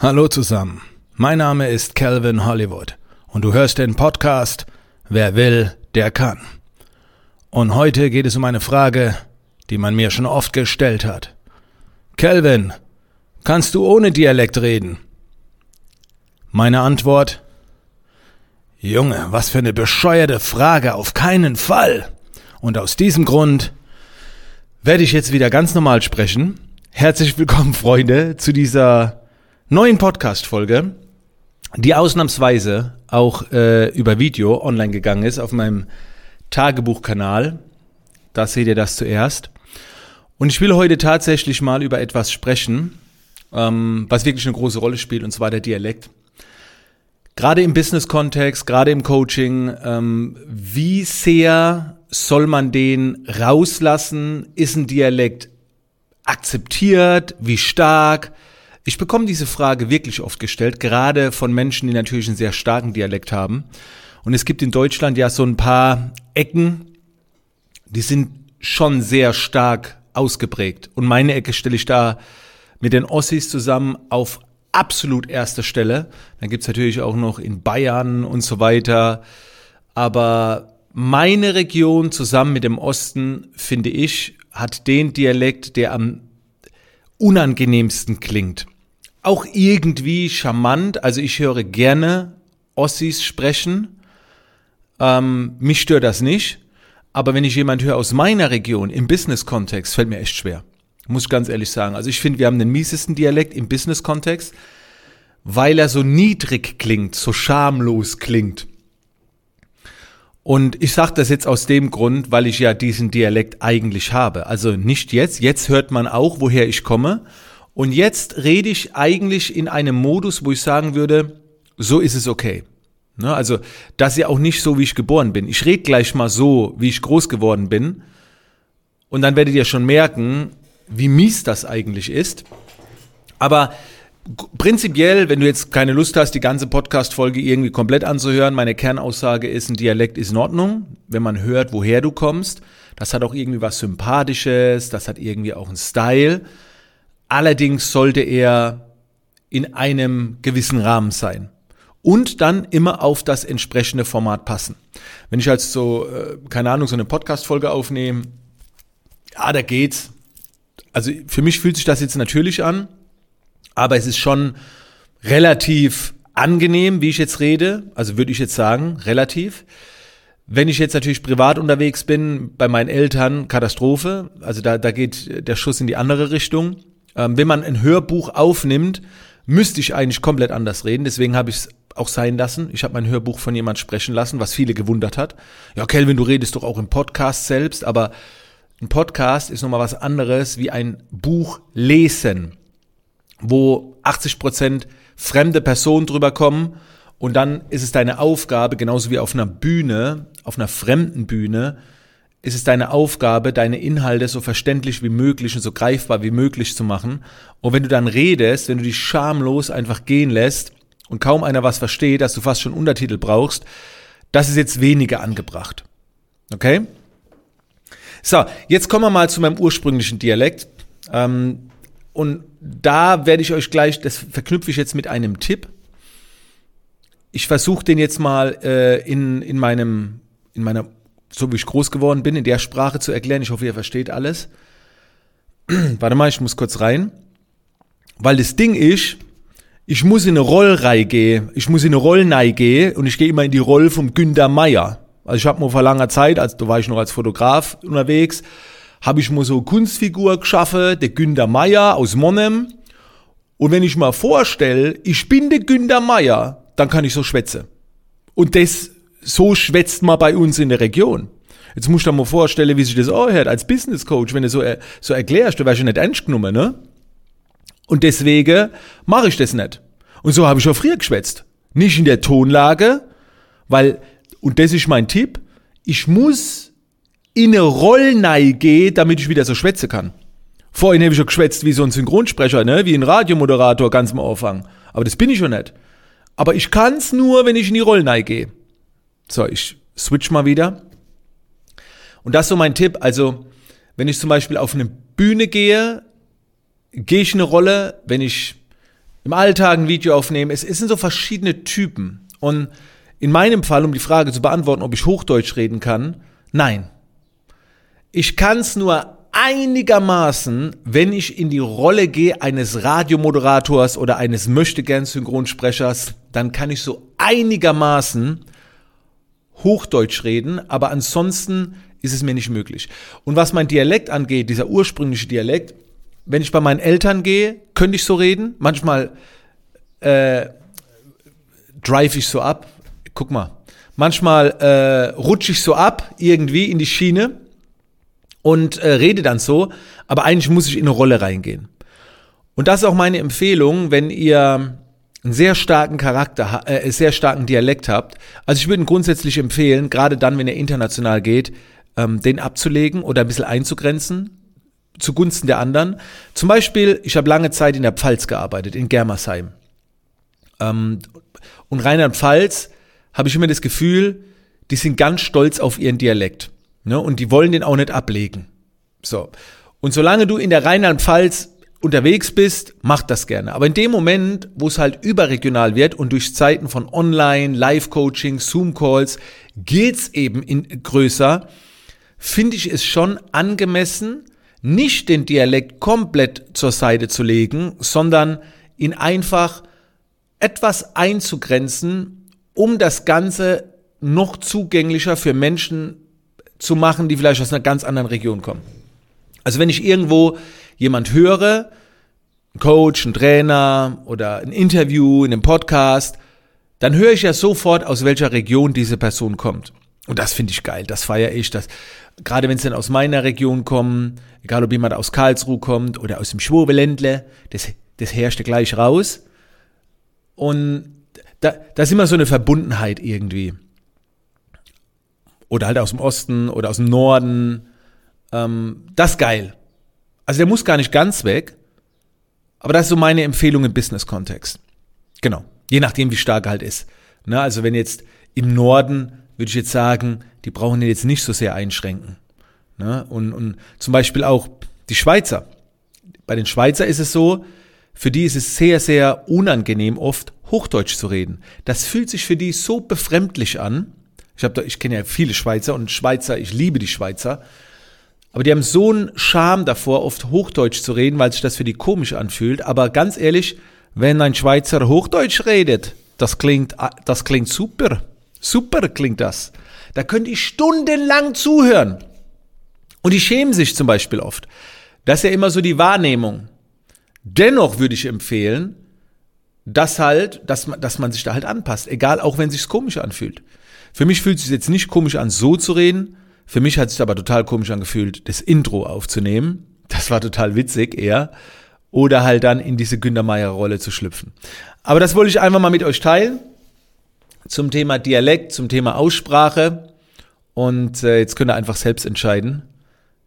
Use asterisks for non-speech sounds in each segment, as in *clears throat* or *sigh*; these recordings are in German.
Hallo zusammen, mein Name ist Calvin Hollywood und du hörst den Podcast Wer will, der kann. Und heute geht es um eine Frage, die man mir schon oft gestellt hat. Calvin, kannst du ohne Dialekt reden? Meine Antwort? Junge, was für eine bescheuerte Frage, auf keinen Fall. Und aus diesem Grund werde ich jetzt wieder ganz normal sprechen. Herzlich willkommen, Freunde, zu dieser neuen Podcast-Folge, die ausnahmsweise auch äh, über Video online gegangen ist auf meinem Tagebuchkanal. Da seht ihr das zuerst. Und ich will heute tatsächlich mal über etwas sprechen, ähm, was wirklich eine große Rolle spielt, und zwar der Dialekt. Gerade im Business-Kontext, gerade im Coaching, ähm, wie sehr soll man den rauslassen? Ist ein Dialekt akzeptiert? Wie stark? Ich bekomme diese Frage wirklich oft gestellt, gerade von Menschen, die natürlich einen sehr starken Dialekt haben. Und es gibt in Deutschland ja so ein paar Ecken, die sind schon sehr stark ausgeprägt. Und meine Ecke stelle ich da mit den Ossis zusammen auf absolut erster Stelle. Dann gibt's natürlich auch noch in Bayern und so weiter. Aber meine Region zusammen mit dem Osten, finde ich, hat den Dialekt, der am unangenehmsten klingt auch irgendwie charmant. Also ich höre gerne Ossis sprechen. Ähm, mich stört das nicht. Aber wenn ich jemand höre aus meiner Region im Business-Kontext, fällt mir echt schwer. Muss ich ganz ehrlich sagen. Also ich finde, wir haben den miesesten Dialekt im Business-Kontext, weil er so niedrig klingt, so schamlos klingt. Und ich sage das jetzt aus dem Grund, weil ich ja diesen Dialekt eigentlich habe. Also nicht jetzt. Jetzt hört man auch, woher ich komme. Und jetzt rede ich eigentlich in einem Modus, wo ich sagen würde, so ist es okay. Ne? Also, das ist ja auch nicht so, wie ich geboren bin. Ich rede gleich mal so, wie ich groß geworden bin. Und dann werdet ihr schon merken, wie mies das eigentlich ist. Aber prinzipiell, wenn du jetzt keine Lust hast, die ganze Podcast-Folge irgendwie komplett anzuhören, meine Kernaussage ist, ein Dialekt ist in Ordnung, wenn man hört, woher du kommst. Das hat auch irgendwie was Sympathisches, das hat irgendwie auch einen Style. Allerdings sollte er in einem gewissen Rahmen sein. Und dann immer auf das entsprechende Format passen. Wenn ich als so, äh, keine Ahnung, so eine Podcast-Folge aufnehme, ja, da geht's. Also für mich fühlt sich das jetzt natürlich an, aber es ist schon relativ angenehm, wie ich jetzt rede. Also würde ich jetzt sagen, relativ. Wenn ich jetzt natürlich privat unterwegs bin, bei meinen Eltern, Katastrophe. Also da, da geht der Schuss in die andere Richtung. Ähm, wenn man ein Hörbuch aufnimmt, müsste ich eigentlich komplett anders reden. Deswegen habe ich es auch sein lassen. Ich habe mein Hörbuch von jemand sprechen lassen, was viele gewundert hat. Ja, Kelvin, du redest doch auch im Podcast selbst, aber ein Podcast ist nochmal was anderes wie ein Buch lesen, wo 80 Prozent fremde Personen drüber kommen und dann ist es deine Aufgabe, genauso wie auf einer Bühne, auf einer fremden Bühne, ist es deine Aufgabe, deine Inhalte so verständlich wie möglich und so greifbar wie möglich zu machen. Und wenn du dann redest, wenn du dich schamlos einfach gehen lässt und kaum einer was versteht, dass du fast schon Untertitel brauchst, das ist jetzt weniger angebracht. Okay? So, jetzt kommen wir mal zu meinem ursprünglichen Dialekt. Ähm, und da werde ich euch gleich, das verknüpfe ich jetzt mit einem Tipp. Ich versuche den jetzt mal äh, in, in meinem in meiner so wie ich groß geworden bin, in der Sprache zu erklären. Ich hoffe, ihr versteht alles. *clears throat* Warte mal, ich muss kurz rein. Weil das Ding ist, ich muss in eine Rollreihe gehen, ich muss in eine Rollnei gehen und ich gehe immer in die Rolle vom Günter Meier. Also ich habe mal vor langer Zeit, als da war ich noch als Fotograf unterwegs, habe ich mal so eine Kunstfigur geschaffen, der Günter Meier aus Monnem. Und wenn ich mal vorstelle, ich bin der Günter Meier, dann kann ich so schwätzen. Und das so schwätzt man bei uns in der Region. Jetzt musst du dir mal vorstellen, wie sich das anhört als Business Coach, wenn du so, äh, so erklärst, du wärst ja nicht ernst genommen, ne? Und deswegen mache ich das nicht. Und so habe ich auch früher geschwätzt. Nicht in der Tonlage, weil, und das ist mein Tipp, ich muss in eine Rollnei gehen, damit ich wieder so schwätzen kann. Vorhin habe ich schon geschwätzt wie so ein Synchronsprecher, ne? wie ein Radiomoderator ganz am Anfang. Aber das bin ich schon nicht. Aber ich kann's nur, wenn ich in die Rollnei gehe. So, ich switch mal wieder. Und das ist so mein Tipp. Also, wenn ich zum Beispiel auf eine Bühne gehe, gehe ich eine Rolle. Wenn ich im Alltag ein Video aufnehmen. Es, es sind so verschiedene Typen. Und in meinem Fall, um die Frage zu beantworten, ob ich Hochdeutsch reden kann, nein. Ich kann es nur einigermaßen, wenn ich in die Rolle gehe eines Radiomoderators oder eines Möchtegern-Synchronsprechers, dann kann ich so einigermaßen Hochdeutsch reden, aber ansonsten ist es mir nicht möglich. Und was mein Dialekt angeht, dieser ursprüngliche Dialekt, wenn ich bei meinen Eltern gehe, könnte ich so reden. Manchmal äh, drive ich so ab. Guck mal. Manchmal äh, rutsche ich so ab, irgendwie in die Schiene und äh, rede dann so. Aber eigentlich muss ich in eine Rolle reingehen. Und das ist auch meine Empfehlung, wenn ihr einen sehr starken Charakter, äh, sehr starken Dialekt habt. Also ich würde grundsätzlich empfehlen, gerade dann, wenn ihr international geht, ähm, den abzulegen oder ein bisschen einzugrenzen zugunsten der anderen. Zum Beispiel, ich habe lange Zeit in der Pfalz gearbeitet, in Germersheim. Ähm, und Rheinland-Pfalz habe ich immer das Gefühl, die sind ganz stolz auf ihren Dialekt. Ne? Und die wollen den auch nicht ablegen. So. Und solange du in der Rheinland-Pfalz unterwegs bist, mach das gerne. Aber in dem Moment, wo es halt überregional wird und durch Zeiten von Online, Live-Coaching, Zoom-Calls geht's eben in größer, finde ich es schon angemessen, nicht den Dialekt komplett zur Seite zu legen, sondern ihn einfach etwas einzugrenzen, um das Ganze noch zugänglicher für Menschen zu machen, die vielleicht aus einer ganz anderen Region kommen. Also wenn ich irgendwo jemand höre, ein Coach, ein Trainer oder ein Interview in einem Podcast, dann höre ich ja sofort, aus welcher Region diese Person kommt. Und das finde ich geil, das feiere ich. Das, gerade wenn es dann aus meiner Region kommen, egal ob jemand aus Karlsruhe kommt oder aus dem Schwobeländle, das, das herrscht gleich raus. Und da, da ist immer so eine Verbundenheit irgendwie. Oder halt aus dem Osten oder aus dem Norden. Ähm, das geil. Also der muss gar nicht ganz weg. Aber das ist so meine Empfehlung im Business-Kontext. Genau. Je nachdem, wie stark er halt ist. Ne, also wenn jetzt im Norden würde ich jetzt sagen, die brauchen den jetzt nicht so sehr einschränken. Ne? Und, und zum Beispiel auch die Schweizer. Bei den Schweizer ist es so, für die ist es sehr, sehr unangenehm, oft Hochdeutsch zu reden. Das fühlt sich für die so befremdlich an. Ich, hab da, ich kenne ja viele Schweizer und Schweizer, ich liebe die Schweizer. Aber die haben so einen Charme davor, oft Hochdeutsch zu reden, weil sich das für die komisch anfühlt. Aber ganz ehrlich, wenn ein Schweizer Hochdeutsch redet, das klingt, das klingt super. Super klingt das. Da könnt ihr stundenlang zuhören. Und die schämen sich zum Beispiel oft. Das ist ja immer so die Wahrnehmung. Dennoch würde ich empfehlen, dass halt, dass man, dass man sich da halt anpasst. Egal, auch wenn sich's komisch anfühlt. Für mich fühlt es sich jetzt nicht komisch an, so zu reden. Für mich hat es sich aber total komisch angefühlt, das Intro aufzunehmen. Das war total witzig eher. Oder halt dann in diese Günter Meier Rolle zu schlüpfen. Aber das wollte ich einfach mal mit euch teilen zum Thema Dialekt, zum Thema Aussprache. Und äh, jetzt könnt ihr einfach selbst entscheiden,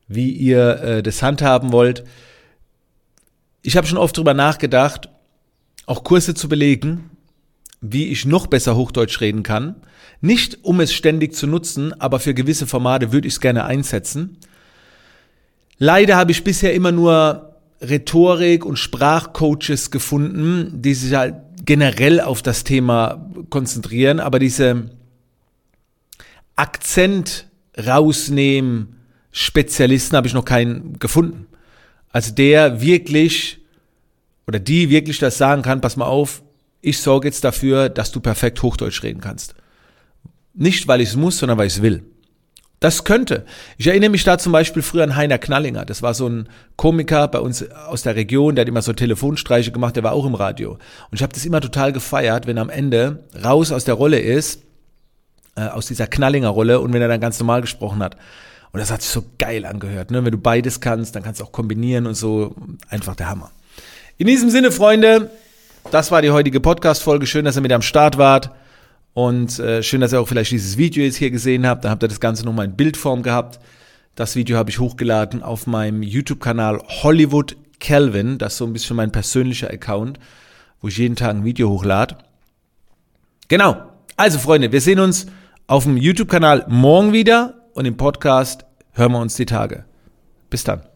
wie ihr äh, das handhaben wollt. Ich habe schon oft drüber nachgedacht, auch Kurse zu belegen, wie ich noch besser Hochdeutsch reden kann. Nicht um es ständig zu nutzen, aber für gewisse Formate würde ich es gerne einsetzen. Leider habe ich bisher immer nur Rhetorik und Sprachcoaches gefunden, die sich halt generell auf das Thema konzentrieren, aber diese Akzent rausnehmen Spezialisten habe ich noch keinen gefunden. Also der wirklich oder die wirklich das sagen kann, pass mal auf, ich sorge jetzt dafür, dass du perfekt Hochdeutsch reden kannst. Nicht, weil ich es muss, sondern weil ich es will. Das könnte. Ich erinnere mich da zum Beispiel früher an Heiner Knallinger. Das war so ein Komiker bei uns aus der Region, der hat immer so Telefonstreiche gemacht, der war auch im Radio. Und ich habe das immer total gefeiert, wenn er am Ende raus aus der Rolle ist, äh, aus dieser Knallinger Rolle und wenn er dann ganz normal gesprochen hat. Und das hat sich so geil angehört. Ne? Wenn du beides kannst, dann kannst du auch kombinieren und so. Einfach der Hammer. In diesem Sinne, Freunde, das war die heutige Podcast-Folge. Schön, dass ihr mit am Start wart. Und äh, schön, dass ihr auch vielleicht dieses Video jetzt hier gesehen habt. Da habt ihr das Ganze nochmal in Bildform gehabt. Das Video habe ich hochgeladen auf meinem YouTube-Kanal Hollywood Calvin. Das ist so ein bisschen mein persönlicher Account, wo ich jeden Tag ein Video hochlade. Genau. Also Freunde, wir sehen uns auf dem YouTube-Kanal morgen wieder und im Podcast hören wir uns die Tage. Bis dann.